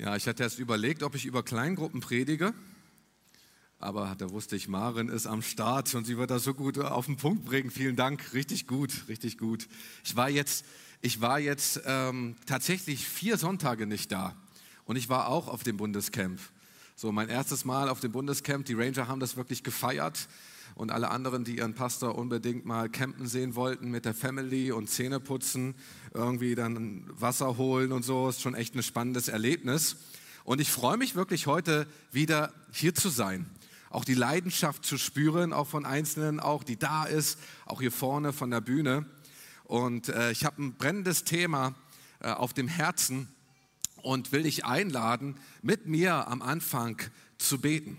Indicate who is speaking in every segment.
Speaker 1: Ja, ich hatte erst überlegt, ob ich über Kleingruppen predige, aber da wusste ich, Maren ist am Start und sie wird das so gut auf den Punkt bringen. Vielen Dank, richtig gut, richtig gut. Ich war jetzt, ich war jetzt ähm, tatsächlich vier Sonntage nicht da und ich war auch auf dem Bundescamp. So, mein erstes Mal auf dem Bundescamp. Die Ranger haben das wirklich gefeiert und alle anderen, die ihren Pastor unbedingt mal campen sehen wollten mit der Family und Zähne putzen, irgendwie dann Wasser holen und so, ist schon echt ein spannendes Erlebnis. Und ich freue mich wirklich heute wieder hier zu sein. Auch die Leidenschaft zu spüren, auch von Einzelnen, auch die da ist, auch hier vorne von der Bühne. Und äh, ich habe ein brennendes Thema äh, auf dem Herzen und will dich einladen, mit mir am Anfang zu beten.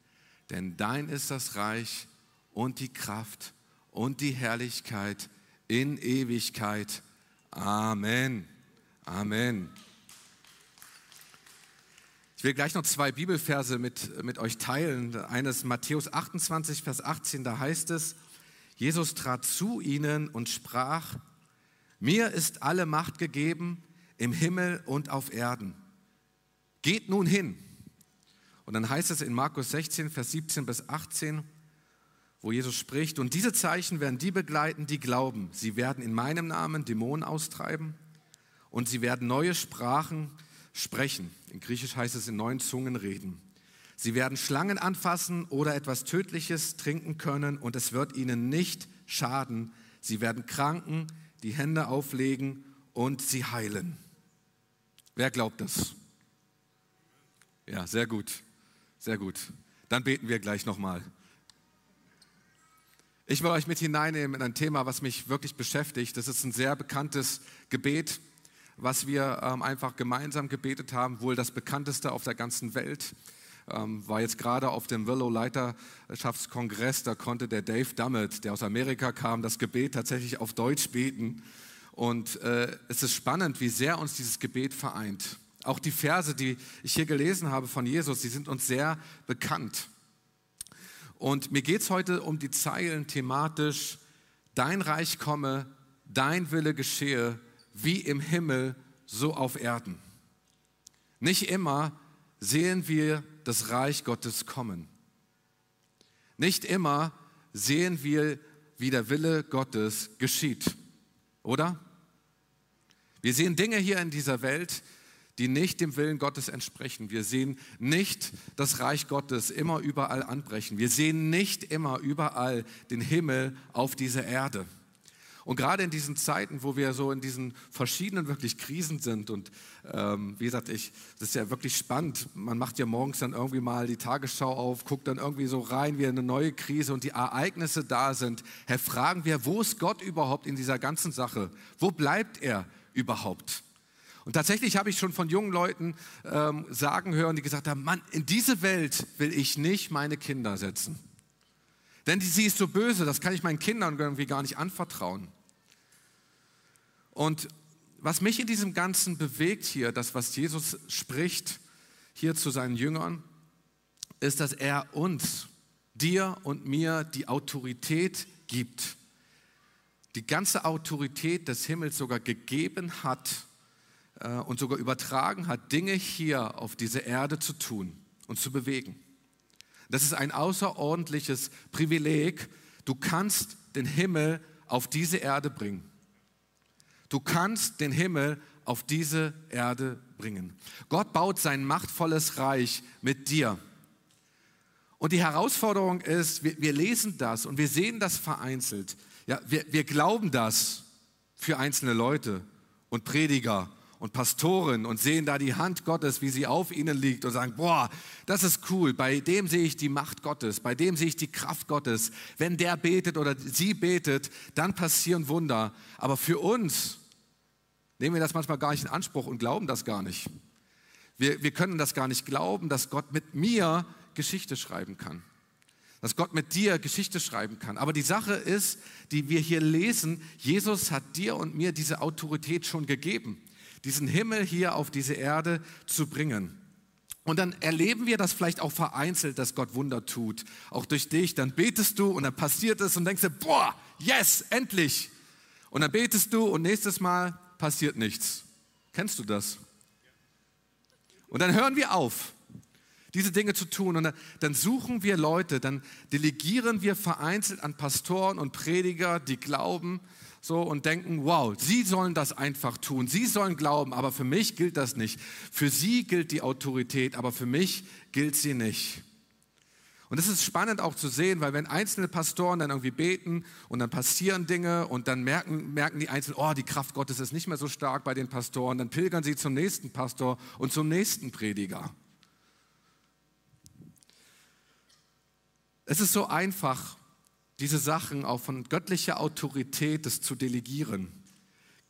Speaker 1: denn dein ist das Reich und die Kraft und die Herrlichkeit in Ewigkeit. Amen. Amen. Ich will gleich noch zwei Bibelverse mit, mit euch teilen. Eines Matthäus 28, Vers 18, da heißt es, Jesus trat zu ihnen und sprach, mir ist alle Macht gegeben im Himmel und auf Erden. Geht nun hin und dann heißt es in Markus 16, Vers 17 bis 18, wo Jesus spricht, und diese Zeichen werden die begleiten, die glauben. Sie werden in meinem Namen Dämonen austreiben und sie werden neue Sprachen sprechen. In Griechisch heißt es in neuen Zungen reden. Sie werden Schlangen anfassen oder etwas Tödliches trinken können und es wird ihnen nicht schaden. Sie werden Kranken die Hände auflegen und sie heilen. Wer glaubt das? Ja, sehr gut. Sehr gut. Dann beten wir gleich nochmal. Ich will euch mit hineinnehmen in ein Thema, was mich wirklich beschäftigt. Das ist ein sehr bekanntes Gebet, was wir ähm, einfach gemeinsam gebetet haben, wohl das bekannteste auf der ganzen Welt. Ähm, war jetzt gerade auf dem Willow Leiterschaftskongress, da konnte der Dave Dummett, der aus Amerika kam, das Gebet tatsächlich auf Deutsch beten. Und äh, es ist spannend, wie sehr uns dieses Gebet vereint. Auch die Verse, die ich hier gelesen habe von Jesus, die sind uns sehr bekannt. Und mir geht es heute um die Zeilen thematisch, dein Reich komme, dein Wille geschehe, wie im Himmel, so auf Erden. Nicht immer sehen wir das Reich Gottes kommen. Nicht immer sehen wir, wie der Wille Gottes geschieht. Oder? Wir sehen Dinge hier in dieser Welt, die nicht dem Willen Gottes entsprechen. Wir sehen nicht das Reich Gottes immer überall anbrechen. Wir sehen nicht immer überall den Himmel auf dieser Erde. Und gerade in diesen Zeiten, wo wir so in diesen verschiedenen wirklich Krisen sind und ähm, wie gesagt, ich, das ist ja wirklich spannend. Man macht ja morgens dann irgendwie mal die Tagesschau auf, guckt dann irgendwie so rein, wie eine neue Krise und die Ereignisse da sind. Herr, fragen wir, wo ist Gott überhaupt in dieser ganzen Sache? Wo bleibt er überhaupt? Und tatsächlich habe ich schon von jungen Leuten ähm, sagen hören, die gesagt haben, Mann, in diese Welt will ich nicht meine Kinder setzen. Denn die, sie ist so böse, das kann ich meinen Kindern irgendwie gar nicht anvertrauen. Und was mich in diesem Ganzen bewegt hier, das, was Jesus spricht hier zu seinen Jüngern, ist, dass er uns, dir und mir die Autorität gibt, die ganze Autorität des Himmels sogar gegeben hat, und sogar übertragen hat, Dinge hier auf dieser Erde zu tun und zu bewegen. Das ist ein außerordentliches Privileg. Du kannst den Himmel auf diese Erde bringen. Du kannst den Himmel auf diese Erde bringen. Gott baut sein machtvolles Reich mit dir. Und die Herausforderung ist, wir, wir lesen das und wir sehen das vereinzelt. Ja, wir, wir glauben das für einzelne Leute und Prediger und Pastoren und sehen da die Hand Gottes, wie sie auf ihnen liegt und sagen, boah, das ist cool, bei dem sehe ich die Macht Gottes, bei dem sehe ich die Kraft Gottes. Wenn der betet oder sie betet, dann passieren Wunder. Aber für uns nehmen wir das manchmal gar nicht in Anspruch und glauben das gar nicht. Wir, wir können das gar nicht glauben, dass Gott mit mir Geschichte schreiben kann. Dass Gott mit dir Geschichte schreiben kann. Aber die Sache ist, die wir hier lesen, Jesus hat dir und mir diese Autorität schon gegeben, diesen Himmel hier auf diese Erde zu bringen. Und dann erleben wir das vielleicht auch vereinzelt, dass Gott Wunder tut. Auch durch dich. Dann betest du und dann passiert es und denkst dir, boah, yes, endlich. Und dann betest du und nächstes Mal passiert nichts. Kennst du das? Und dann hören wir auf, diese Dinge zu tun. Und dann suchen wir Leute, dann delegieren wir vereinzelt an Pastoren und Prediger, die glauben, so und denken, wow, sie sollen das einfach tun, sie sollen glauben, aber für mich gilt das nicht. Für sie gilt die Autorität, aber für mich gilt sie nicht. Und es ist spannend auch zu sehen, weil wenn einzelne Pastoren dann irgendwie beten und dann passieren Dinge und dann merken, merken die Einzelnen, oh, die Kraft Gottes ist nicht mehr so stark bei den Pastoren, dann pilgern sie zum nächsten Pastor und zum nächsten Prediger. Es ist so einfach, diese Sachen auch von göttlicher Autorität das zu delegieren,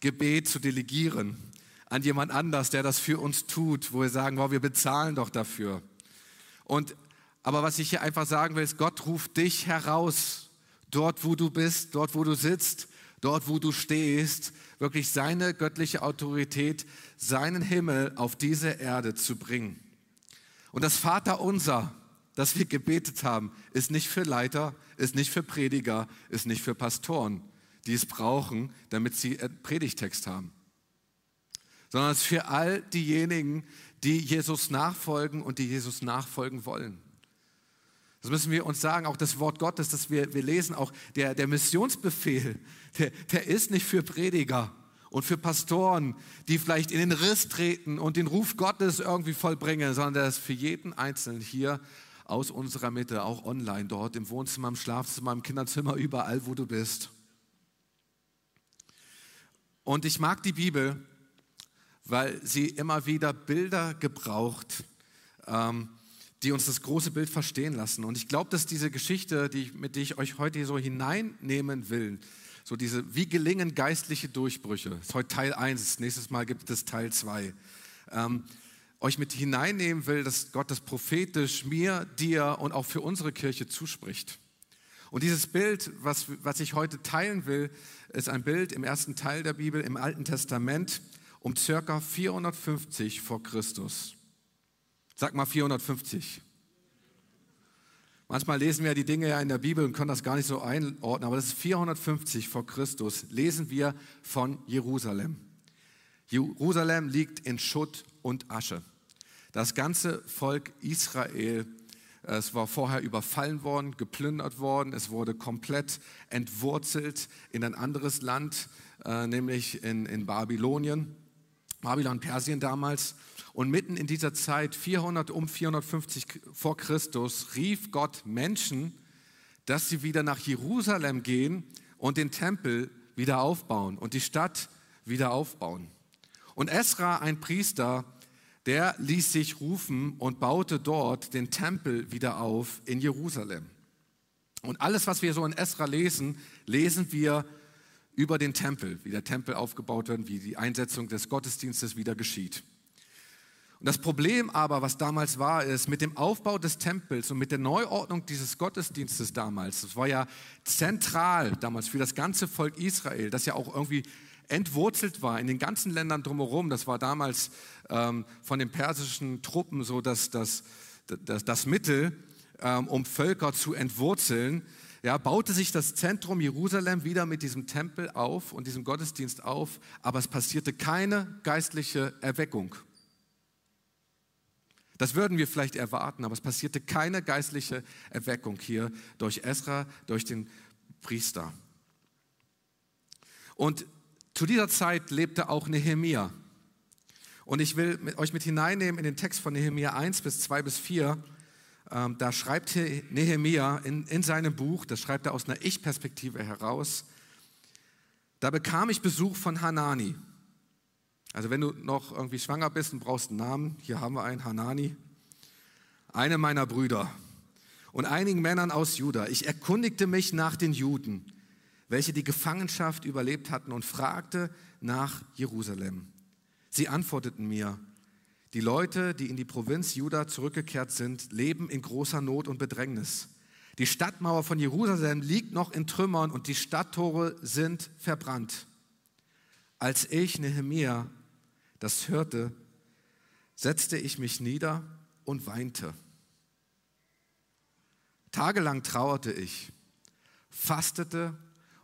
Speaker 1: Gebet zu delegieren an jemand anders, der das für uns tut, wo wir sagen, wow, wir bezahlen doch dafür. Und aber was ich hier einfach sagen will, ist, Gott ruft dich heraus, dort wo du bist, dort wo du sitzt, dort wo du stehst, wirklich seine göttliche Autorität, seinen Himmel auf diese Erde zu bringen. Und das Vaterunser, das wir gebetet haben, ist nicht für Leiter, ist nicht für Prediger, ist nicht für Pastoren, die es brauchen, damit sie Predigtext haben, sondern es ist für all diejenigen, die Jesus nachfolgen und die Jesus nachfolgen wollen. Das müssen wir uns sagen, auch das Wort Gottes, das wir, wir lesen, auch der, der Missionsbefehl, der, der ist nicht für Prediger und für Pastoren, die vielleicht in den Riss treten und den Ruf Gottes irgendwie vollbringen, sondern der ist für jeden Einzelnen hier aus unserer Mitte, auch online, dort im Wohnzimmer, im Schlafzimmer, im Kinderzimmer, überall, wo du bist. Und ich mag die Bibel, weil sie immer wieder Bilder gebraucht, ähm, die uns das große Bild verstehen lassen. Und ich glaube, dass diese Geschichte, die, mit der ich euch heute so hineinnehmen will, so diese, wie gelingen geistliche Durchbrüche, ist heute Teil 1, nächstes Mal gibt es Teil 2, ähm, euch mit hineinnehmen will, dass Gott das prophetisch mir, dir und auch für unsere Kirche zuspricht. Und dieses Bild, was, was ich heute teilen will, ist ein Bild im ersten Teil der Bibel im Alten Testament um circa 450 vor Christus. Sag mal 450. Manchmal lesen wir die Dinge ja in der Bibel und können das gar nicht so einordnen, aber das ist 450 vor Christus, lesen wir von Jerusalem. Jerusalem liegt in Schutt und Asche. Das ganze Volk Israel, es war vorher überfallen worden, geplündert worden, es wurde komplett entwurzelt in ein anderes Land, äh, nämlich in, in Babylonien, Babylon, Persien damals. Und mitten in dieser Zeit, 400 um 450 vor Christus, rief Gott Menschen, dass sie wieder nach Jerusalem gehen und den Tempel wieder aufbauen und die Stadt wieder aufbauen. Und Esra, ein Priester, der ließ sich rufen und baute dort den Tempel wieder auf in Jerusalem. Und alles, was wir so in Esra lesen, lesen wir über den Tempel, wie der Tempel aufgebaut wird, wie die Einsetzung des Gottesdienstes wieder geschieht. Und das Problem aber, was damals war, ist, mit dem Aufbau des Tempels und mit der Neuordnung dieses Gottesdienstes damals, das war ja zentral damals für das ganze Volk Israel, das ja auch irgendwie entwurzelt war in den ganzen Ländern drumherum. Das war damals ähm, von den persischen Truppen so das, das, das, das Mittel, ähm, um Völker zu entwurzeln. Ja, baute sich das Zentrum Jerusalem wieder mit diesem Tempel auf und diesem Gottesdienst auf, aber es passierte keine geistliche Erweckung. Das würden wir vielleicht erwarten, aber es passierte keine geistliche Erweckung hier durch Esra, durch den Priester. Und zu dieser Zeit lebte auch Nehemia. Und ich will euch mit hineinnehmen in den Text von Nehemia 1 bis 2 bis 4. Ähm, da schreibt Nehemia in, in seinem Buch, das schreibt er aus einer Ich-Perspektive heraus, da bekam ich Besuch von Hanani. Also wenn du noch irgendwie schwanger bist und brauchst einen Namen, hier haben wir einen, Hanani, eine meiner Brüder und einigen Männern aus Juda. Ich erkundigte mich nach den Juden, welche die Gefangenschaft überlebt hatten und fragte nach Jerusalem. Sie antworteten mir, Die Leute, die in die Provinz Juda zurückgekehrt sind, leben in großer Not und Bedrängnis. Die Stadtmauer von Jerusalem liegt noch in Trümmern und die Stadttore sind verbrannt. Als ich, Nehemia, das hörte, setzte ich mich nieder und weinte. Tagelang trauerte ich, fastete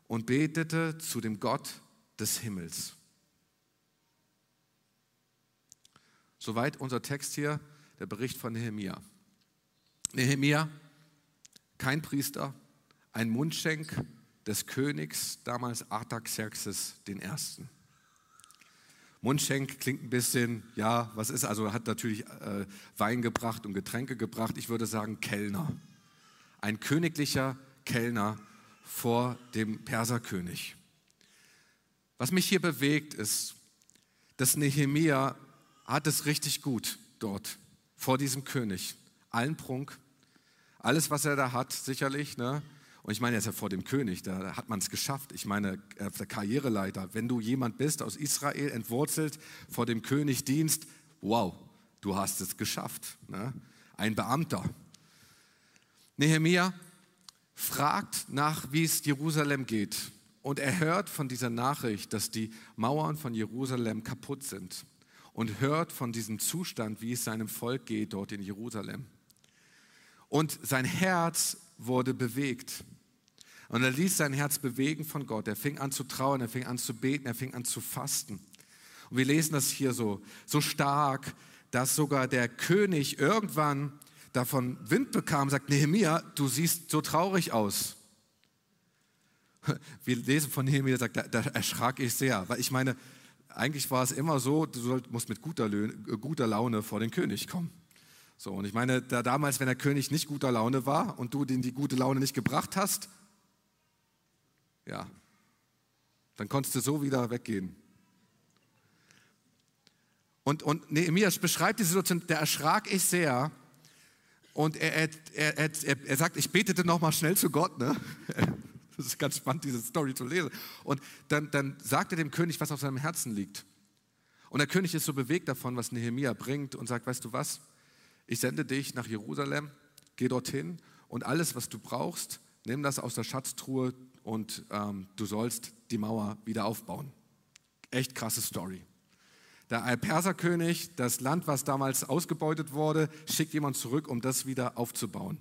Speaker 1: und betete zu dem Gott des Himmels. Soweit unser Text hier, der Bericht von Nehemia. Nehemia, kein Priester, ein Mundschenk des Königs, damals Artaxerxes I. Mundschenk klingt ein bisschen, ja, was ist, also hat natürlich äh, Wein gebracht und Getränke gebracht. Ich würde sagen Kellner. Ein königlicher Kellner vor dem Perserkönig. Was mich hier bewegt, ist, dass Nehemia hat es richtig gut dort vor diesem König. Allen Prunk, alles, was er da hat, sicherlich. Ne? Und ich meine, er ist ja vor dem König, da hat man es geschafft. Ich meine, der Karriereleiter, wenn du jemand bist aus Israel, entwurzelt, vor dem König dienst, wow, du hast es geschafft. Ne? Ein Beamter. Nehemia fragt nach, wie es Jerusalem geht. Und er hört von dieser Nachricht, dass die Mauern von Jerusalem kaputt sind. Und hört von diesem Zustand, wie es seinem Volk geht dort in Jerusalem. Und sein Herz wurde bewegt. Und er ließ sein Herz bewegen von Gott. Er fing an zu trauen, er fing an zu beten, er fing an zu fasten. Und wir lesen das hier so, so stark, dass sogar der König irgendwann davon Wind bekam, sagt, Nehemiah, du siehst so traurig aus. Wir lesen von Nehemiah, sagt, da, da erschrak ich sehr, weil ich meine, eigentlich war es immer so, du musst mit guter, guter Laune vor den König kommen. So, und ich meine, da damals, wenn der König nicht guter Laune war und du den die gute Laune nicht gebracht hast, ja, dann konntest du so wieder weggehen. Und, und Nehemias beschreibt die Situation, da erschrak ich sehr, und er, er, er, er sagt, ich betete nochmal schnell zu Gott. Ne? Das ist ganz spannend, diese Story zu lesen. Und dann, dann sagt er dem König, was auf seinem Herzen liegt. Und der König ist so bewegt davon, was Nehemia bringt und sagt, weißt du was, ich sende dich nach Jerusalem, geh dorthin und alles, was du brauchst, nimm das aus der Schatztruhe und ähm, du sollst die Mauer wieder aufbauen. Echt krasse Story. Der Perserkönig, das Land, was damals ausgebeutet wurde, schickt jemand zurück, um das wieder aufzubauen.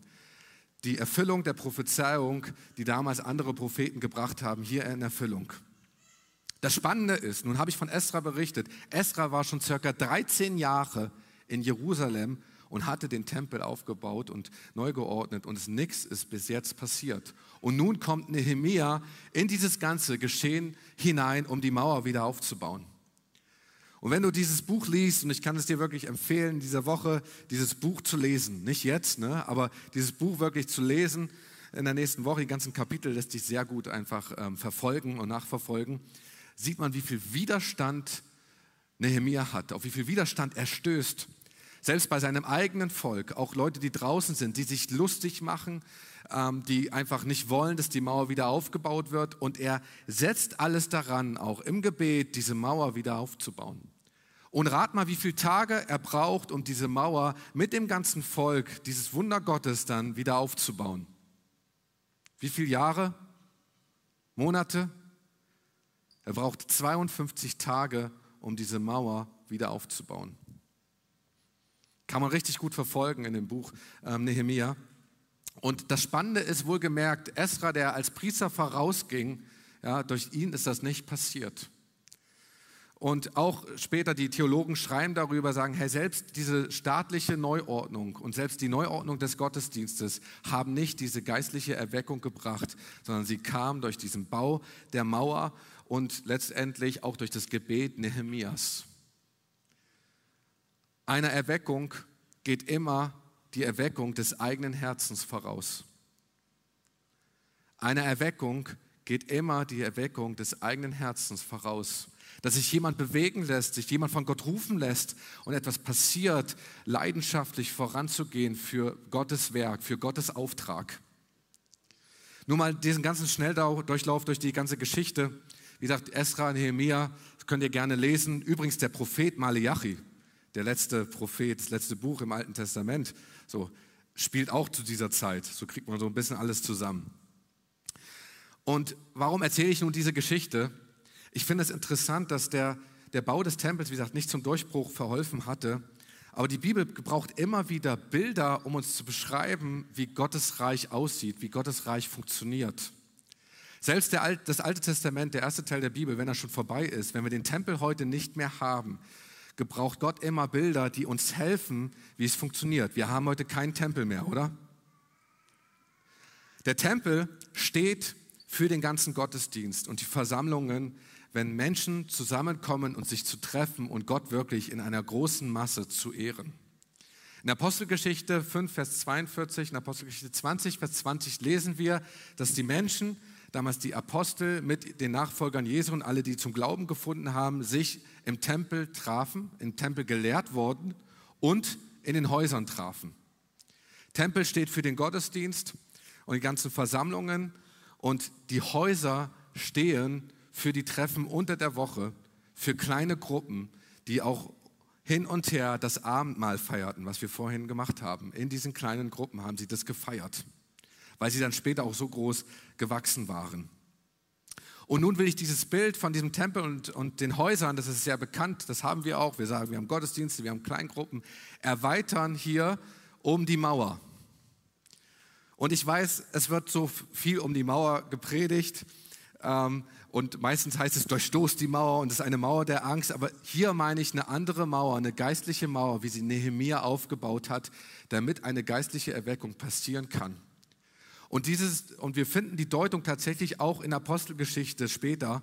Speaker 1: Die Erfüllung der Prophezeiung, die damals andere Propheten gebracht haben, hier in Erfüllung. Das Spannende ist, nun habe ich von Esra berichtet, Esra war schon circa 13 Jahre in Jerusalem und hatte den Tempel aufgebaut und neu geordnet und nichts ist bis jetzt passiert. Und nun kommt Nehemia in dieses ganze Geschehen hinein, um die Mauer wieder aufzubauen. Und wenn du dieses Buch liest, und ich kann es dir wirklich empfehlen, dieser Woche dieses Buch zu lesen, nicht jetzt, ne, aber dieses Buch wirklich zu lesen in der nächsten Woche, die ganzen Kapitel lässt sich sehr gut einfach ähm, verfolgen und nachverfolgen, sieht man, wie viel Widerstand Nehemia hat, auf wie viel Widerstand er stößt. Selbst bei seinem eigenen Volk, auch Leute, die draußen sind, die sich lustig machen, ähm, die einfach nicht wollen, dass die Mauer wieder aufgebaut wird. Und er setzt alles daran, auch im Gebet, diese Mauer wieder aufzubauen. Und rat mal, wie viele Tage er braucht, um diese Mauer mit dem ganzen Volk, dieses Wunder Gottes dann wieder aufzubauen. Wie viele Jahre? Monate? Er braucht 52 Tage, um diese Mauer wieder aufzubauen. Kann man richtig gut verfolgen in dem Buch ähm, Nehemia. Und das Spannende ist wohlgemerkt, Esra, der als Priester vorausging, ja, durch ihn ist das nicht passiert. Und auch später die Theologen schreiben darüber, sagen, hey, selbst diese staatliche Neuordnung und selbst die Neuordnung des Gottesdienstes haben nicht diese geistliche Erweckung gebracht, sondern sie kam durch diesen Bau der Mauer und letztendlich auch durch das Gebet Nehemias. Einer Erweckung geht immer die Erweckung des eigenen Herzens voraus. Einer Erweckung geht immer die Erweckung des eigenen Herzens voraus dass sich jemand bewegen lässt, sich jemand von Gott rufen lässt und etwas passiert, leidenschaftlich voranzugehen für Gottes Werk, für Gottes Auftrag. Nur mal diesen ganzen Schnelldurchlauf durch die ganze Geschichte. Wie gesagt, Esra, Nehemiah, das könnt ihr gerne lesen. Übrigens der Prophet Malachi, der letzte Prophet, das letzte Buch im Alten Testament, so spielt auch zu dieser Zeit. So kriegt man so ein bisschen alles zusammen. Und warum erzähle ich nun diese Geschichte? Ich finde es interessant, dass der, der Bau des Tempels, wie gesagt, nicht zum Durchbruch verholfen hatte. Aber die Bibel gebraucht immer wieder Bilder, um uns zu beschreiben, wie Gottes Reich aussieht, wie Gottes Reich funktioniert. Selbst der, das Alte Testament, der erste Teil der Bibel, wenn er schon vorbei ist, wenn wir den Tempel heute nicht mehr haben, gebraucht Gott immer Bilder, die uns helfen, wie es funktioniert. Wir haben heute keinen Tempel mehr, oder? Der Tempel steht für den ganzen Gottesdienst und die Versammlungen, wenn Menschen zusammenkommen und sich zu treffen und Gott wirklich in einer großen Masse zu ehren. In Apostelgeschichte 5, Vers 42, in Apostelgeschichte 20, Vers 20 lesen wir, dass die Menschen, damals die Apostel mit den Nachfolgern Jesu und alle, die zum Glauben gefunden haben, sich im Tempel trafen, im Tempel gelehrt wurden und in den Häusern trafen. Tempel steht für den Gottesdienst und die ganzen Versammlungen und die Häuser stehen für die Treffen unter der Woche, für kleine Gruppen, die auch hin und her das Abendmahl feierten, was wir vorhin gemacht haben. In diesen kleinen Gruppen haben sie das gefeiert, weil sie dann später auch so groß gewachsen waren. Und nun will ich dieses Bild von diesem Tempel und, und den Häusern, das ist sehr bekannt, das haben wir auch, wir sagen, wir haben Gottesdienste, wir haben Kleingruppen, erweitern hier um die Mauer. Und ich weiß, es wird so viel um die Mauer gepredigt. Ähm, und meistens heißt es, durchstoßt die Mauer und es ist eine Mauer der Angst. Aber hier meine ich eine andere Mauer, eine geistliche Mauer, wie sie Nehemia aufgebaut hat, damit eine geistliche Erweckung passieren kann. Und, dieses, und wir finden die Deutung tatsächlich auch in Apostelgeschichte später.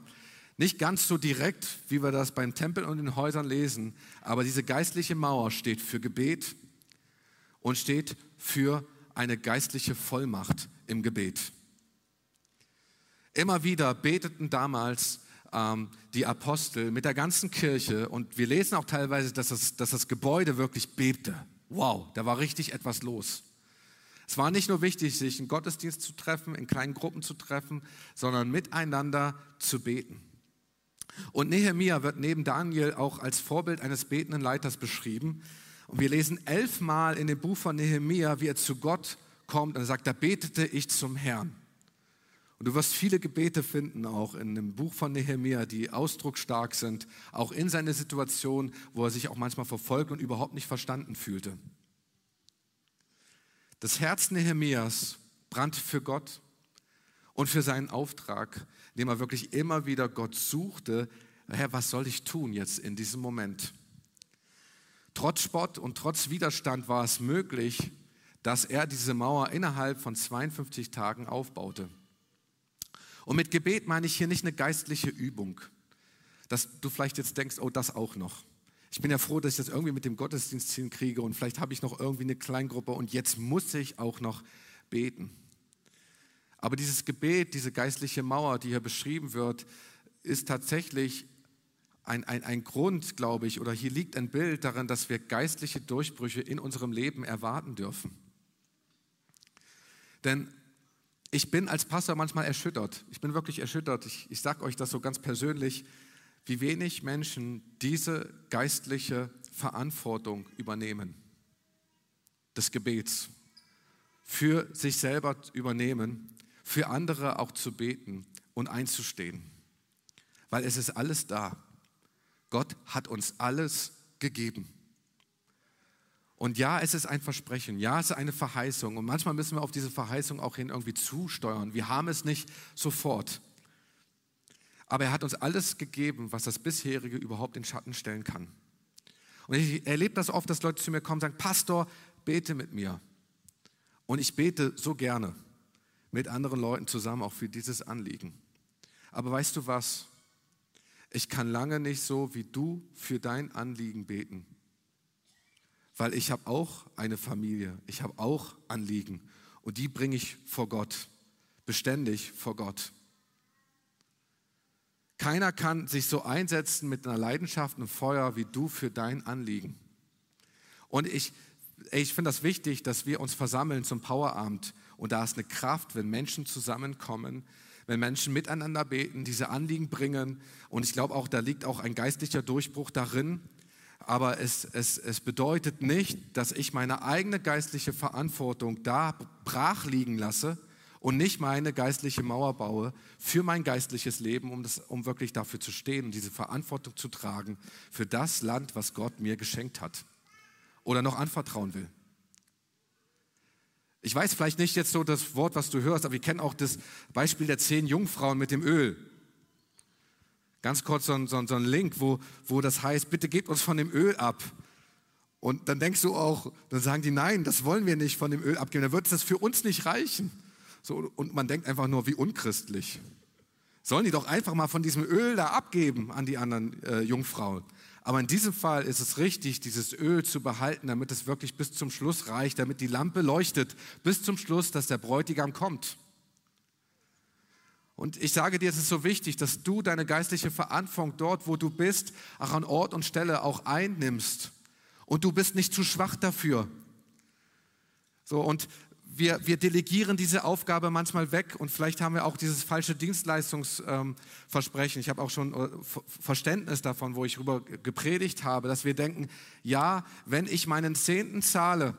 Speaker 1: Nicht ganz so direkt, wie wir das beim Tempel und den Häusern lesen, aber diese geistliche Mauer steht für Gebet und steht für eine geistliche Vollmacht im Gebet. Immer wieder beteten damals ähm, die Apostel mit der ganzen Kirche und wir lesen auch teilweise, dass das, dass das Gebäude wirklich bebte. Wow, da war richtig etwas los. Es war nicht nur wichtig, sich in Gottesdienst zu treffen, in kleinen Gruppen zu treffen, sondern miteinander zu beten. Und Nehemia wird neben Daniel auch als Vorbild eines betenden Leiters beschrieben. Und wir lesen elfmal in dem Buch von Nehemia, wie er zu Gott kommt und sagt, da betete ich zum Herrn. Und du wirst viele Gebete finden, auch in dem Buch von Nehemia, die ausdrucksstark sind, auch in seiner Situation, wo er sich auch manchmal verfolgt und überhaupt nicht verstanden fühlte. Das Herz Nehemias brannte für Gott und für seinen Auftrag, indem er wirklich immer wieder Gott suchte, Herr, was soll ich tun jetzt in diesem Moment? Trotz Spott und trotz Widerstand war es möglich, dass er diese Mauer innerhalb von 52 Tagen aufbaute. Und mit Gebet meine ich hier nicht eine geistliche Übung, dass du vielleicht jetzt denkst, oh, das auch noch. Ich bin ja froh, dass ich das irgendwie mit dem Gottesdienst hinkriege und vielleicht habe ich noch irgendwie eine Kleingruppe und jetzt muss ich auch noch beten. Aber dieses Gebet, diese geistliche Mauer, die hier beschrieben wird, ist tatsächlich ein, ein, ein Grund, glaube ich, oder hier liegt ein Bild darin, dass wir geistliche Durchbrüche in unserem Leben erwarten dürfen. Denn ich bin als Pastor manchmal erschüttert. Ich bin wirklich erschüttert. Ich, ich sage euch das so ganz persönlich, wie wenig Menschen diese geistliche Verantwortung übernehmen, des Gebets, für sich selber übernehmen, für andere auch zu beten und einzustehen. Weil es ist alles da. Gott hat uns alles gegeben. Und ja, es ist ein Versprechen, ja, es ist eine Verheißung. Und manchmal müssen wir auf diese Verheißung auch hin irgendwie zusteuern. Wir haben es nicht sofort. Aber er hat uns alles gegeben, was das bisherige überhaupt in Schatten stellen kann. Und ich erlebe das oft, dass Leute zu mir kommen und sagen, Pastor, bete mit mir. Und ich bete so gerne mit anderen Leuten zusammen auch für dieses Anliegen. Aber weißt du was? Ich kann lange nicht so wie du für dein Anliegen beten weil ich habe auch eine Familie, ich habe auch Anliegen und die bringe ich vor Gott, beständig vor Gott. Keiner kann sich so einsetzen mit einer Leidenschaft und Feuer wie du für dein Anliegen. Und ich, ich finde das wichtig, dass wir uns versammeln zum Powerabend. Und da ist eine Kraft, wenn Menschen zusammenkommen, wenn Menschen miteinander beten, diese Anliegen bringen. Und ich glaube auch, da liegt auch ein geistlicher Durchbruch darin, aber es, es, es bedeutet nicht, dass ich meine eigene geistliche Verantwortung da brach liegen lasse und nicht meine geistliche Mauer baue für mein geistliches Leben, um, das, um wirklich dafür zu stehen und diese Verantwortung zu tragen für das Land, was Gott mir geschenkt hat oder noch anvertrauen will. Ich weiß vielleicht nicht jetzt so das Wort, was du hörst, aber wir kennen auch das Beispiel der zehn Jungfrauen mit dem Öl. Ganz kurz so ein, so ein Link, wo, wo das heißt, bitte gebt uns von dem Öl ab. Und dann denkst du auch, dann sagen die, nein, das wollen wir nicht von dem Öl abgeben, dann wird es für uns nicht reichen. So, und man denkt einfach nur, wie unchristlich. Sollen die doch einfach mal von diesem Öl da abgeben an die anderen äh, Jungfrauen. Aber in diesem Fall ist es richtig, dieses Öl zu behalten, damit es wirklich bis zum Schluss reicht, damit die Lampe leuchtet, bis zum Schluss, dass der Bräutigam kommt. Und ich sage dir, es ist so wichtig, dass du deine geistliche Verantwortung dort, wo du bist, auch an Ort und Stelle auch einnimmst. Und du bist nicht zu schwach dafür. So, und wir, wir delegieren diese Aufgabe manchmal weg und vielleicht haben wir auch dieses falsche Dienstleistungsversprechen. ich habe auch schon äh, Verständnis davon, wo ich darüber gepredigt habe, dass wir denken, ja, wenn ich meinen Zehnten zahle,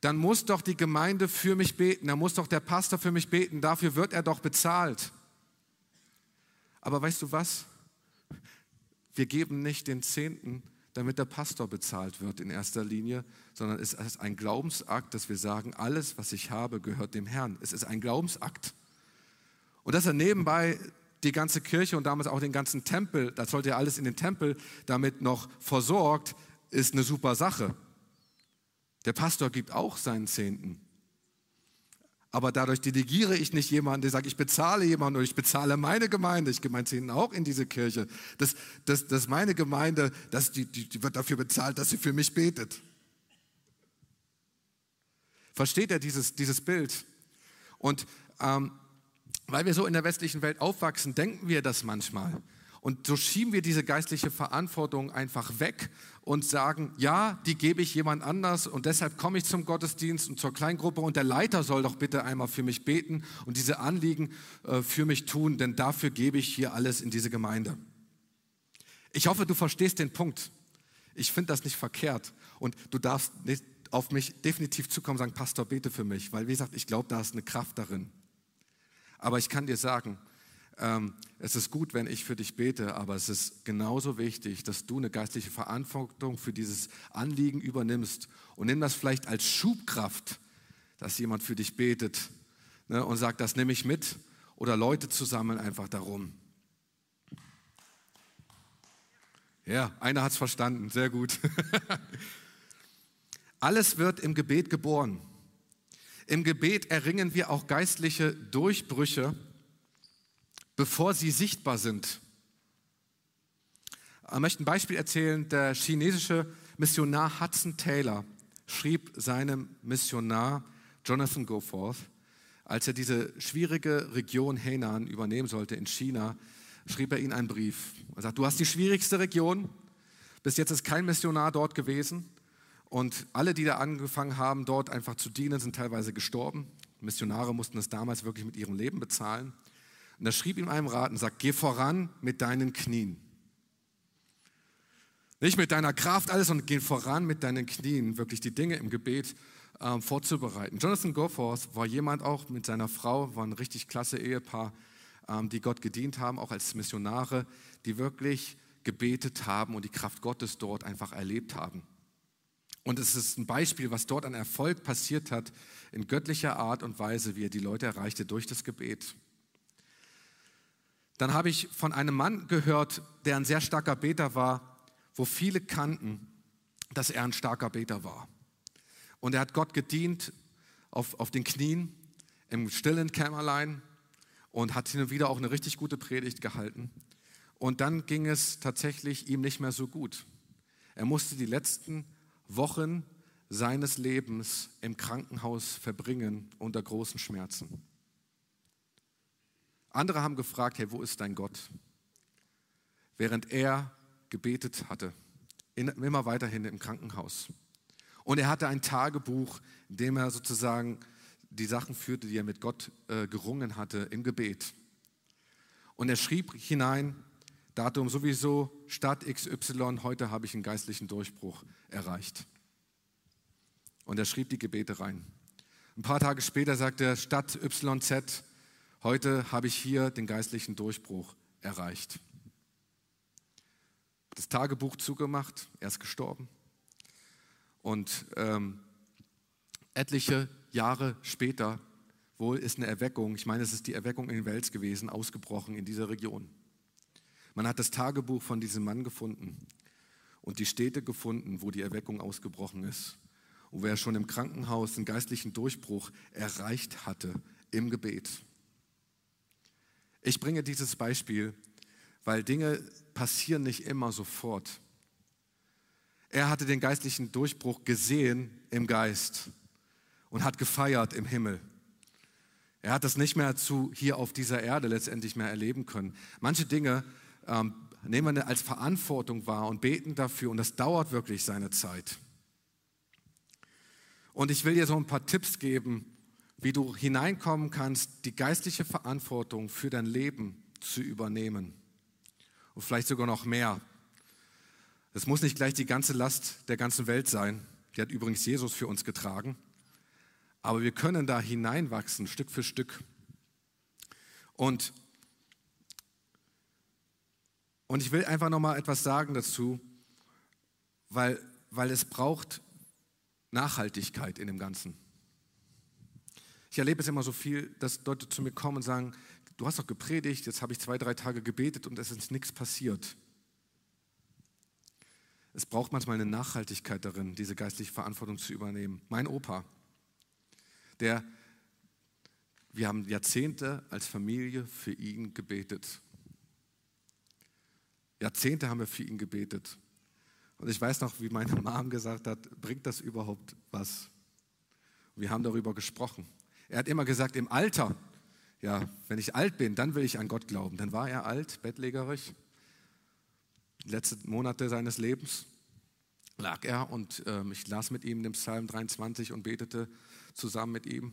Speaker 1: dann muss doch die Gemeinde für mich beten, dann muss doch der Pastor für mich beten, dafür wird er doch bezahlt. Aber weißt du was? Wir geben nicht den Zehnten, damit der Pastor bezahlt wird in erster Linie, sondern es ist ein Glaubensakt, dass wir sagen, alles, was ich habe, gehört dem Herrn. Es ist ein Glaubensakt. Und dass er nebenbei die ganze Kirche und damals auch den ganzen Tempel, das sollte ja alles in den Tempel damit noch versorgt, ist eine super Sache. Der Pastor gibt auch seinen Zehnten. Aber dadurch delegiere ich nicht jemanden, der sagt, ich bezahle jemanden oder ich bezahle meine Gemeinde. Ich meinen Zehnten auch in diese Kirche. Das, das, das meine Gemeinde, das, die, die, die wird dafür bezahlt, dass sie für mich betet. Versteht er dieses, dieses Bild? Und ähm, weil wir so in der westlichen Welt aufwachsen, denken wir das manchmal. Und so schieben wir diese geistliche Verantwortung einfach weg und sagen, ja, die gebe ich jemand anders und deshalb komme ich zum Gottesdienst und zur Kleingruppe und der Leiter soll doch bitte einmal für mich beten und diese Anliegen äh, für mich tun, denn dafür gebe ich hier alles in diese Gemeinde. Ich hoffe, du verstehst den Punkt. Ich finde das nicht verkehrt und du darfst nicht auf mich definitiv zukommen und sagen, Pastor, bete für mich, weil wie gesagt, ich glaube, da ist eine Kraft darin. Aber ich kann dir sagen, ähm, es ist gut, wenn ich für dich bete, aber es ist genauso wichtig, dass du eine geistliche Verantwortung für dieses Anliegen übernimmst und nimm das vielleicht als Schubkraft, dass jemand für dich betet ne, und sagt, das nehme ich mit oder Leute zusammen einfach darum. Ja, einer hat es verstanden, sehr gut. Alles wird im Gebet geboren. Im Gebet erringen wir auch geistliche Durchbrüche bevor sie sichtbar sind. Ich möchte ein Beispiel erzählen. Der chinesische Missionar Hudson Taylor schrieb seinem Missionar Jonathan Goforth, als er diese schwierige Region Henan übernehmen sollte in China, schrieb er ihm einen Brief. Er sagt, du hast die schwierigste Region, bis jetzt ist kein Missionar dort gewesen und alle, die da angefangen haben, dort einfach zu dienen, sind teilweise gestorben. Missionare mussten es damals wirklich mit ihrem Leben bezahlen. Und er schrieb ihm einem Rat und sagt, geh voran mit deinen Knien. Nicht mit deiner Kraft alles, sondern geh voran mit deinen Knien, wirklich die Dinge im Gebet ähm, vorzubereiten. Jonathan Goforth war jemand auch mit seiner Frau, war ein richtig klasse Ehepaar, ähm, die Gott gedient haben, auch als Missionare, die wirklich gebetet haben und die Kraft Gottes dort einfach erlebt haben. Und es ist ein Beispiel, was dort an Erfolg passiert hat, in göttlicher Art und Weise, wie er die Leute erreichte durch das Gebet. Dann habe ich von einem Mann gehört, der ein sehr starker Beter war, wo viele kannten, dass er ein starker Beter war. Und er hat Gott gedient auf, auf den Knien, im stillen Kämmerlein und hat hin und wieder auch eine richtig gute Predigt gehalten. Und dann ging es tatsächlich ihm nicht mehr so gut. Er musste die letzten Wochen seines Lebens im Krankenhaus verbringen unter großen Schmerzen. Andere haben gefragt, hey, wo ist dein Gott? Während er gebetet hatte, in, immer weiterhin im Krankenhaus. Und er hatte ein Tagebuch, in dem er sozusagen die Sachen führte, die er mit Gott äh, gerungen hatte im Gebet. Und er schrieb hinein, Datum sowieso, Stadt XY, heute habe ich einen geistlichen Durchbruch erreicht. Und er schrieb die Gebete rein. Ein paar Tage später sagte er, Stadt YZ, heute habe ich hier den geistlichen Durchbruch erreicht. Das Tagebuch zugemacht, er ist gestorben. Und ähm, etliche Jahre später wohl ist eine Erweckung, ich meine, es ist die Erweckung in Wels gewesen, ausgebrochen in dieser Region. Man hat das Tagebuch von diesem Mann gefunden und die Städte gefunden, wo die Erweckung ausgebrochen ist und wo er schon im Krankenhaus einen geistlichen Durchbruch erreicht hatte im Gebet. Ich bringe dieses Beispiel, weil Dinge passieren nicht immer sofort. Er hatte den geistlichen Durchbruch gesehen im Geist und hat gefeiert im Himmel. Er hat das nicht mehr zu hier auf dieser Erde letztendlich mehr erleben können. Manche Dinge ähm, nehmen wir als Verantwortung wahr und beten dafür und das dauert wirklich seine Zeit. Und ich will dir so ein paar Tipps geben, wie du hineinkommen kannst, die geistliche Verantwortung für dein Leben zu übernehmen. Und vielleicht sogar noch mehr. Es muss nicht gleich die ganze Last der ganzen Welt sein. Die hat übrigens Jesus für uns getragen. Aber wir können da hineinwachsen, Stück für Stück. Und und ich will einfach noch mal etwas sagen dazu, weil, weil es braucht Nachhaltigkeit in dem Ganzen. Ich erlebe es immer so viel, dass Leute zu mir kommen und sagen, du hast doch gepredigt, jetzt habe ich zwei, drei Tage gebetet und es ist nichts passiert. Es braucht manchmal eine Nachhaltigkeit darin, diese geistliche Verantwortung zu übernehmen. Mein Opa, der, wir haben Jahrzehnte als Familie für ihn gebetet. Jahrzehnte haben wir für ihn gebetet. Und ich weiß noch, wie meine Mom gesagt hat, bringt das überhaupt was? Wir haben darüber gesprochen. Er hat immer gesagt, im Alter, ja, wenn ich alt bin, dann will ich an Gott glauben. Dann war er alt, bettlägerig. Letzte Monate seines Lebens lag er und äh, ich las mit ihm den Psalm 23 und betete zusammen mit ihm,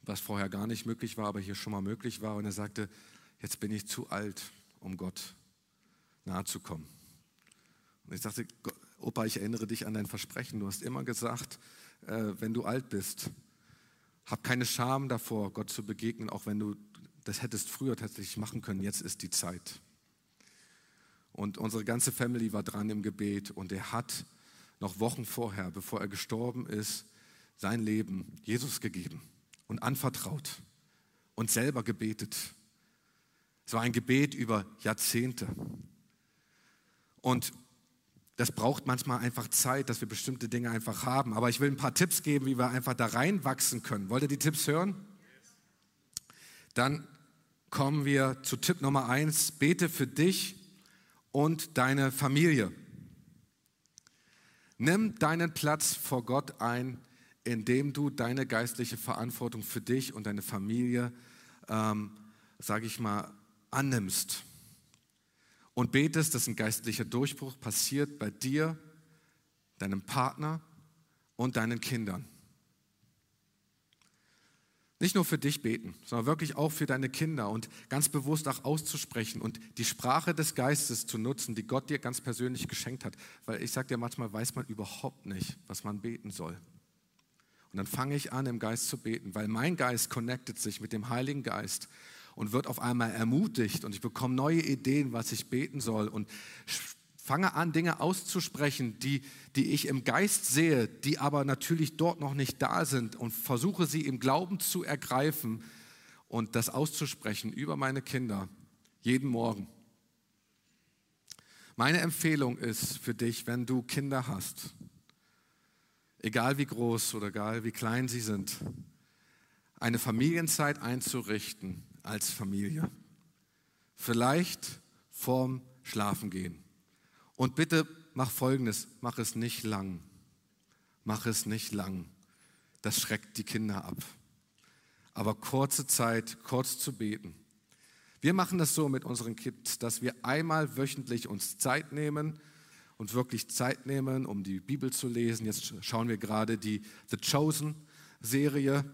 Speaker 1: was vorher gar nicht möglich war, aber hier schon mal möglich war. Und er sagte, jetzt bin ich zu alt, um Gott nahe zu kommen. Und ich sagte, Opa, ich erinnere dich an dein Versprechen. Du hast immer gesagt, äh, wenn du alt bist, hab keine Scham davor, Gott zu begegnen, auch wenn du das hättest früher tatsächlich machen können. Jetzt ist die Zeit. Und unsere ganze Family war dran im Gebet und er hat noch Wochen vorher, bevor er gestorben ist, sein Leben Jesus gegeben und anvertraut und selber gebetet. Es war ein Gebet über Jahrzehnte. Und das braucht manchmal einfach Zeit, dass wir bestimmte Dinge einfach haben. Aber ich will ein paar Tipps geben, wie wir einfach da reinwachsen können. Wollt ihr die Tipps hören? Dann kommen wir zu Tipp Nummer eins. Bete für dich und deine Familie. Nimm deinen Platz vor Gott ein, indem du deine geistliche Verantwortung für dich und deine Familie, ähm, sage ich mal, annimmst und betest, dass ein geistlicher Durchbruch passiert bei dir, deinem Partner und deinen Kindern. Nicht nur für dich beten, sondern wirklich auch für deine Kinder und ganz bewusst auch auszusprechen und die Sprache des Geistes zu nutzen, die Gott dir ganz persönlich geschenkt hat. Weil ich sage dir, manchmal weiß man überhaupt nicht, was man beten soll. Und dann fange ich an, im Geist zu beten, weil mein Geist connectet sich mit dem Heiligen Geist und wird auf einmal ermutigt und ich bekomme neue Ideen, was ich beten soll und fange an, Dinge auszusprechen, die, die ich im Geist sehe, die aber natürlich dort noch nicht da sind und versuche sie im Glauben zu ergreifen und das auszusprechen über meine Kinder jeden Morgen. Meine Empfehlung ist für dich, wenn du Kinder hast, egal wie groß oder egal wie klein sie sind, eine Familienzeit einzurichten, als Familie. Vielleicht vorm Schlafengehen. Und bitte mach Folgendes, mach es nicht lang. Mach es nicht lang. Das schreckt die Kinder ab. Aber kurze Zeit, kurz zu beten. Wir machen das so mit unseren Kids, dass wir einmal wöchentlich uns Zeit nehmen und wirklich Zeit nehmen, um die Bibel zu lesen. Jetzt schauen wir gerade die The Chosen Serie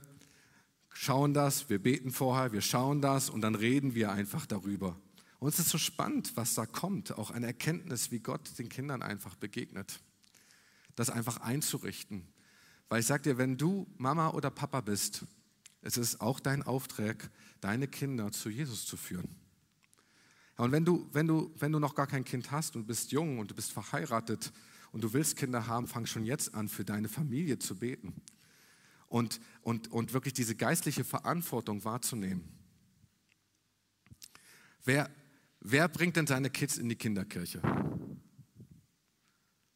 Speaker 1: schauen das, wir beten vorher, wir schauen das und dann reden wir einfach darüber. Und es ist so spannend, was da kommt, auch eine Erkenntnis, wie Gott den Kindern einfach begegnet. Das einfach einzurichten. Weil ich sage dir, wenn du Mama oder Papa bist, es ist auch dein Auftrag, deine Kinder zu Jesus zu führen. Und wenn du, wenn, du, wenn du noch gar kein Kind hast und bist jung und du bist verheiratet und du willst Kinder haben, fang schon jetzt an, für deine Familie zu beten und, und, und wirklich diese geistliche Verantwortung wahrzunehmen. Wer, wer bringt denn seine Kids in die Kinderkirche?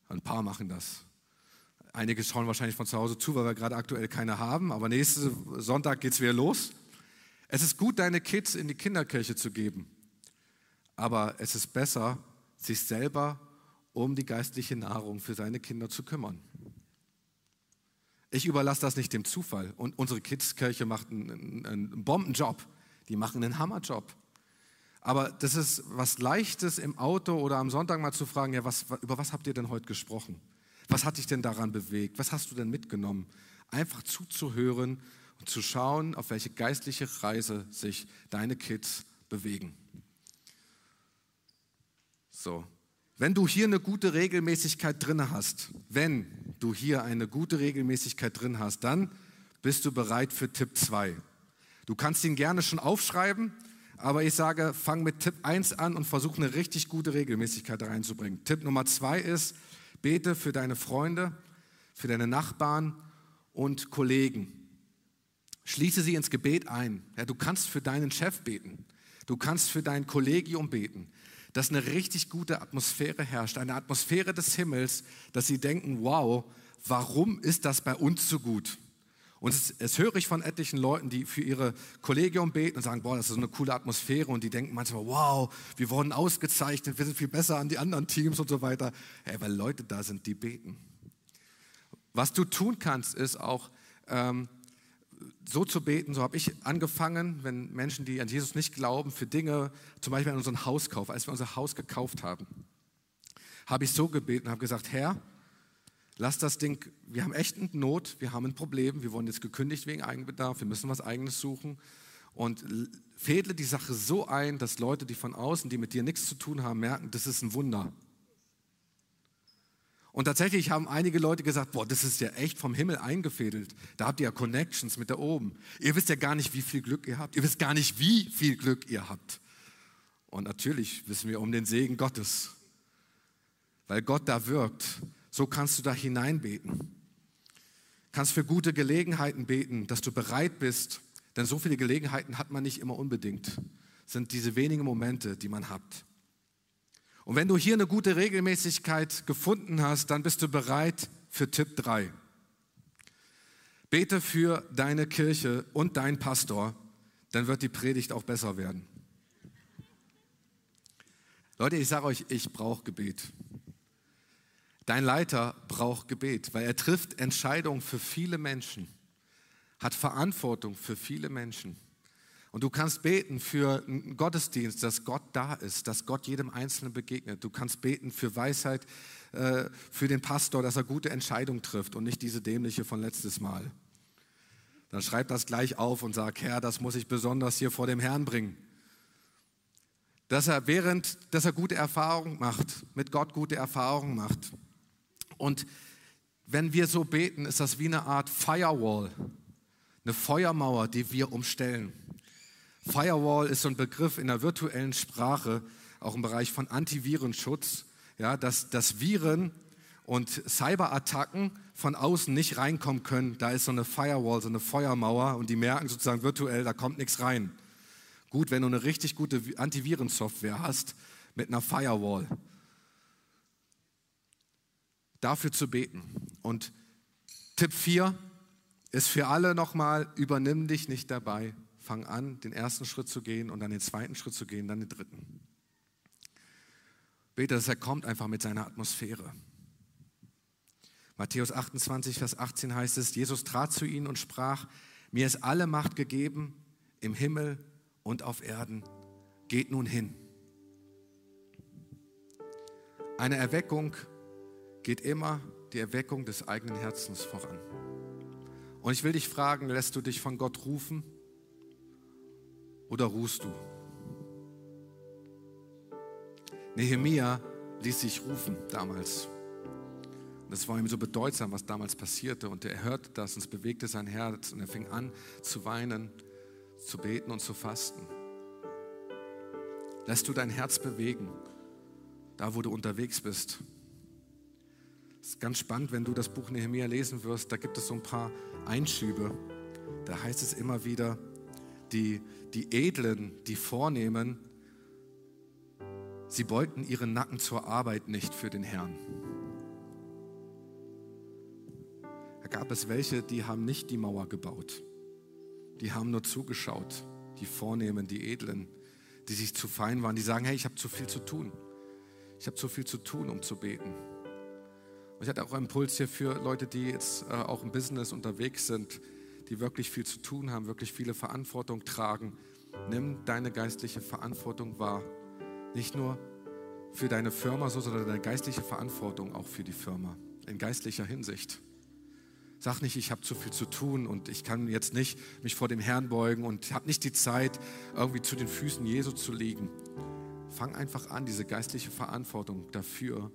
Speaker 1: Ein paar machen das. Einige schauen wahrscheinlich von zu Hause zu, weil wir gerade aktuell keine haben, aber nächsten Sonntag geht es wieder los. Es ist gut, deine Kids in die Kinderkirche zu geben, aber es ist besser, sich selber um die geistliche Nahrung für seine Kinder zu kümmern. Ich überlasse das nicht dem Zufall. Und unsere Kidskirche macht einen, einen Bombenjob. Die machen einen Hammerjob. Aber das ist was Leichtes im Auto oder am Sonntag mal zu fragen, ja, was, über was habt ihr denn heute gesprochen? Was hat dich denn daran bewegt? Was hast du denn mitgenommen? Einfach zuzuhören und zu schauen, auf welche geistliche Reise sich deine Kids bewegen. So, wenn du hier eine gute Regelmäßigkeit drin hast, wenn du hier eine gute Regelmäßigkeit drin hast, dann bist du bereit für Tipp 2. Du kannst ihn gerne schon aufschreiben, aber ich sage, fang mit Tipp 1 an und versuch eine richtig gute Regelmäßigkeit reinzubringen. Tipp Nummer 2 ist, bete für deine Freunde, für deine Nachbarn und Kollegen. Schließe sie ins Gebet ein. Ja, du kannst für deinen Chef beten. Du kannst für dein Kollegium beten dass eine richtig gute Atmosphäre herrscht, eine Atmosphäre des Himmels, dass sie denken, wow, warum ist das bei uns so gut? Und es, es höre ich von etlichen Leuten, die für ihre Kollegium beten und sagen, boah, das ist so eine coole Atmosphäre und die denken manchmal, wow, wir wurden ausgezeichnet, wir sind viel besser an die anderen Teams und so weiter. Hey, weil Leute da sind, die beten. Was du tun kannst, ist auch ähm, so zu beten, so habe ich angefangen, wenn Menschen, die an Jesus nicht glauben, für Dinge, zum Beispiel an unseren Hauskauf, als wir unser Haus gekauft haben, habe ich so gebeten, habe gesagt, Herr, lass das Ding, wir haben echt eine Not, wir haben ein Problem, wir wurden jetzt gekündigt wegen Eigenbedarf, wir müssen was Eigenes suchen und fädle die Sache so ein, dass Leute, die von außen, die mit dir nichts zu tun haben, merken, das ist ein Wunder. Und tatsächlich haben einige Leute gesagt, boah, das ist ja echt vom Himmel eingefädelt. Da habt ihr ja Connections mit da oben. Ihr wisst ja gar nicht, wie viel Glück ihr habt. Ihr wisst gar nicht, wie viel Glück ihr habt. Und natürlich wissen wir um den Segen Gottes. Weil Gott da wirkt. So kannst du da hineinbeten. Kannst für gute Gelegenheiten beten, dass du bereit bist. Denn so viele Gelegenheiten hat man nicht immer unbedingt. Sind diese wenigen Momente, die man hat. Und wenn du hier eine gute Regelmäßigkeit gefunden hast, dann bist du bereit für Tipp 3. Bete für deine Kirche und deinen Pastor, dann wird die Predigt auch besser werden. Leute, ich sage euch, ich brauche Gebet. Dein Leiter braucht Gebet, weil er trifft Entscheidungen für viele Menschen, hat Verantwortung für viele Menschen. Und du kannst beten für einen Gottesdienst, dass Gott da ist, dass Gott jedem Einzelnen begegnet. Du kannst beten für Weisheit, äh, für den Pastor, dass er gute Entscheidungen trifft und nicht diese dämliche von letztes Mal. Dann schreib das gleich auf und sag, Herr, das muss ich besonders hier vor dem Herrn bringen. Dass er während, dass er gute Erfahrungen macht, mit Gott gute Erfahrungen macht. Und wenn wir so beten, ist das wie eine Art Firewall, eine Feuermauer, die wir umstellen. Firewall ist so ein Begriff in der virtuellen Sprache, auch im Bereich von Antivirenschutz, ja, dass, dass Viren und Cyberattacken von außen nicht reinkommen können. Da ist so eine Firewall, so eine Feuermauer und die merken sozusagen virtuell, da kommt nichts rein. Gut, wenn du eine richtig gute Antivirensoftware hast mit einer Firewall. Dafür zu beten. Und Tipp 4 ist für alle nochmal, übernimm dich nicht dabei fang an, den ersten Schritt zu gehen und dann den zweiten Schritt zu gehen, dann den dritten. Bete, dass er kommt einfach mit seiner Atmosphäre. Matthäus 28, Vers 18 heißt es, Jesus trat zu ihnen und sprach, mir ist alle Macht gegeben im Himmel und auf Erden. Geht nun hin. Eine Erweckung geht immer die Erweckung des eigenen Herzens voran. Und ich will dich fragen, lässt du dich von Gott rufen? Oder ruhst du? Nehemia ließ sich rufen damals. Und es war ihm so bedeutsam, was damals passierte. Und er hörte das und es bewegte sein Herz und er fing an zu weinen, zu beten und zu fasten. Lässt du dein Herz bewegen, da wo du unterwegs bist. Es ist ganz spannend, wenn du das Buch Nehemiah lesen wirst, da gibt es so ein paar Einschübe. Da heißt es immer wieder, die, die Edlen, die Vornehmen, sie beugten ihren Nacken zur Arbeit nicht für den Herrn. Da gab es welche, die haben nicht die Mauer gebaut. Die haben nur zugeschaut. Die Vornehmen, die Edlen, die sich zu fein waren, die sagen, hey, ich habe zu viel zu tun. Ich habe zu viel zu tun, um zu beten. Und ich hatte auch einen Impuls hier für Leute, die jetzt äh, auch im Business unterwegs sind, die wirklich viel zu tun haben, wirklich viele Verantwortung tragen. Nimm deine geistliche Verantwortung wahr. Nicht nur für deine Firma, sondern deine geistliche Verantwortung auch für die Firma. In geistlicher Hinsicht. Sag nicht, ich habe zu viel zu tun und ich kann jetzt nicht mich vor dem Herrn beugen und habe nicht die Zeit, irgendwie zu den Füßen Jesu zu liegen. Fang einfach an, diese geistliche Verantwortung dafür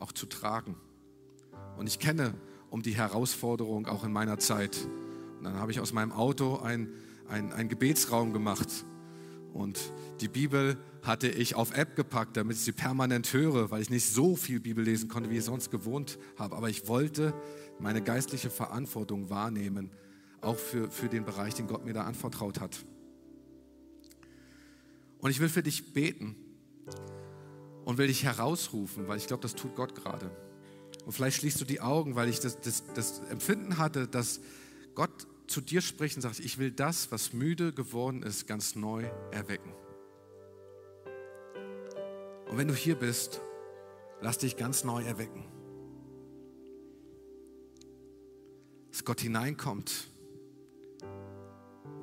Speaker 1: auch zu tragen. Und ich kenne um die Herausforderung auch in meiner Zeit. Und dann habe ich aus meinem Auto einen ein Gebetsraum gemacht. Und die Bibel hatte ich auf App gepackt, damit ich sie permanent höre, weil ich nicht so viel Bibel lesen konnte, wie ich sonst gewohnt habe. Aber ich wollte meine geistliche Verantwortung wahrnehmen, auch für, für den Bereich, den Gott mir da anvertraut hat. Und ich will für dich beten und will dich herausrufen, weil ich glaube, das tut Gott gerade. Und vielleicht schließt du die Augen, weil ich das, das, das Empfinden hatte, dass Gott zu dir spricht und sagt, ich will das, was müde geworden ist, ganz neu erwecken. Und wenn du hier bist, lass dich ganz neu erwecken. Dass Gott hineinkommt.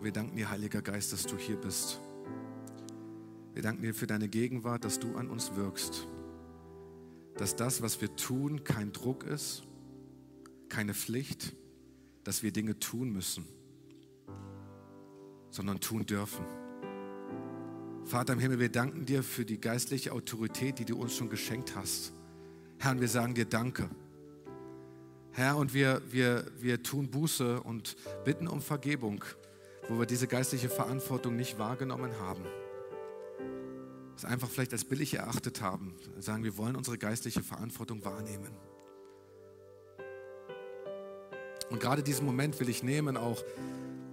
Speaker 1: Wir danken dir, Heiliger Geist, dass du hier bist. Wir danken dir für deine Gegenwart, dass du an uns wirkst dass das, was wir tun, kein Druck ist, keine Pflicht, dass wir Dinge tun müssen, sondern tun dürfen. Vater im Himmel, wir danken dir für die geistliche Autorität, die du uns schon geschenkt hast. Herr, wir sagen dir Danke. Herr, und wir, wir, wir tun Buße und bitten um Vergebung, wo wir diese geistliche Verantwortung nicht wahrgenommen haben es einfach vielleicht als billig erachtet haben, sagen, wir wollen unsere geistliche Verantwortung wahrnehmen. Und gerade diesen Moment will ich nehmen, auch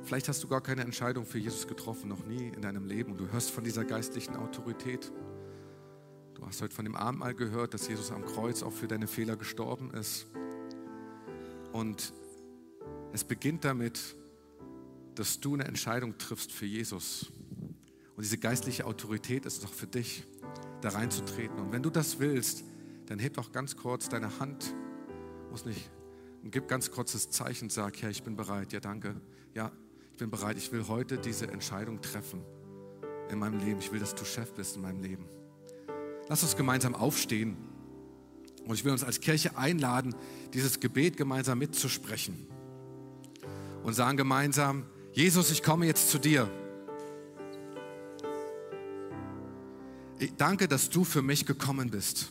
Speaker 1: vielleicht hast du gar keine Entscheidung für Jesus getroffen, noch nie in deinem Leben und du hörst von dieser geistlichen Autorität. Du hast heute von dem Abendmahl gehört, dass Jesus am Kreuz auch für deine Fehler gestorben ist. Und es beginnt damit, dass du eine Entscheidung triffst für Jesus. Und diese geistliche Autorität ist doch für dich, da reinzutreten. Und wenn du das willst, dann heb doch ganz kurz deine Hand, muss nicht, und gib ganz kurzes Zeichen, sag, ja, ich bin bereit, ja, danke, ja, ich bin bereit, ich will heute diese Entscheidung treffen in meinem Leben. Ich will, dass du Chef bist in meinem Leben. Lass uns gemeinsam aufstehen. Und ich will uns als Kirche einladen, dieses Gebet gemeinsam mitzusprechen. Und sagen gemeinsam, Jesus, ich komme jetzt zu dir. danke, dass du für mich gekommen bist.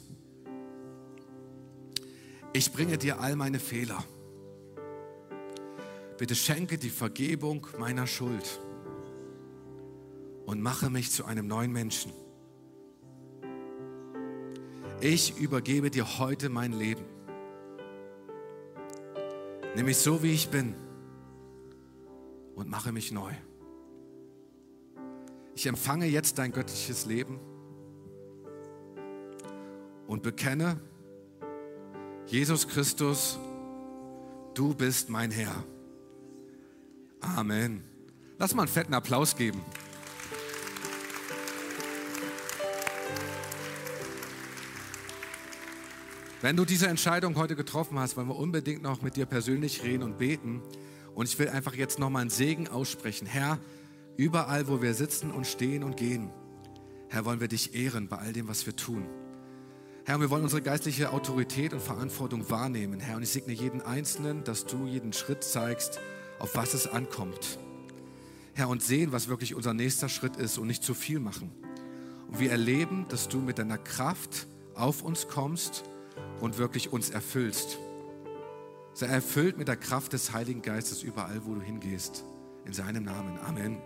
Speaker 1: Ich bringe dir all meine Fehler. Bitte schenke die Vergebung meiner Schuld und mache mich zu einem neuen Menschen. Ich übergebe dir heute mein Leben. Nimm mich so, wie ich bin und mache mich neu. Ich empfange jetzt dein göttliches Leben und bekenne, Jesus Christus, du bist mein Herr. Amen. Lass mal einen fetten Applaus geben. Wenn du diese Entscheidung heute getroffen hast, wollen wir unbedingt noch mit dir persönlich reden und beten. Und ich will einfach jetzt noch mal einen Segen aussprechen. Herr, überall, wo wir sitzen und stehen und gehen, Herr, wollen wir dich ehren bei all dem, was wir tun. Herr, wir wollen unsere geistliche Autorität und Verantwortung wahrnehmen, Herr. Und ich segne jeden Einzelnen, dass du jeden Schritt zeigst, auf was es ankommt. Herr, und sehen, was wirklich unser nächster Schritt ist und nicht zu viel machen. Und wir erleben, dass du mit deiner Kraft auf uns kommst und wirklich uns erfüllst. Sei erfüllt mit der Kraft des Heiligen Geistes überall, wo du hingehst. In seinem Namen. Amen.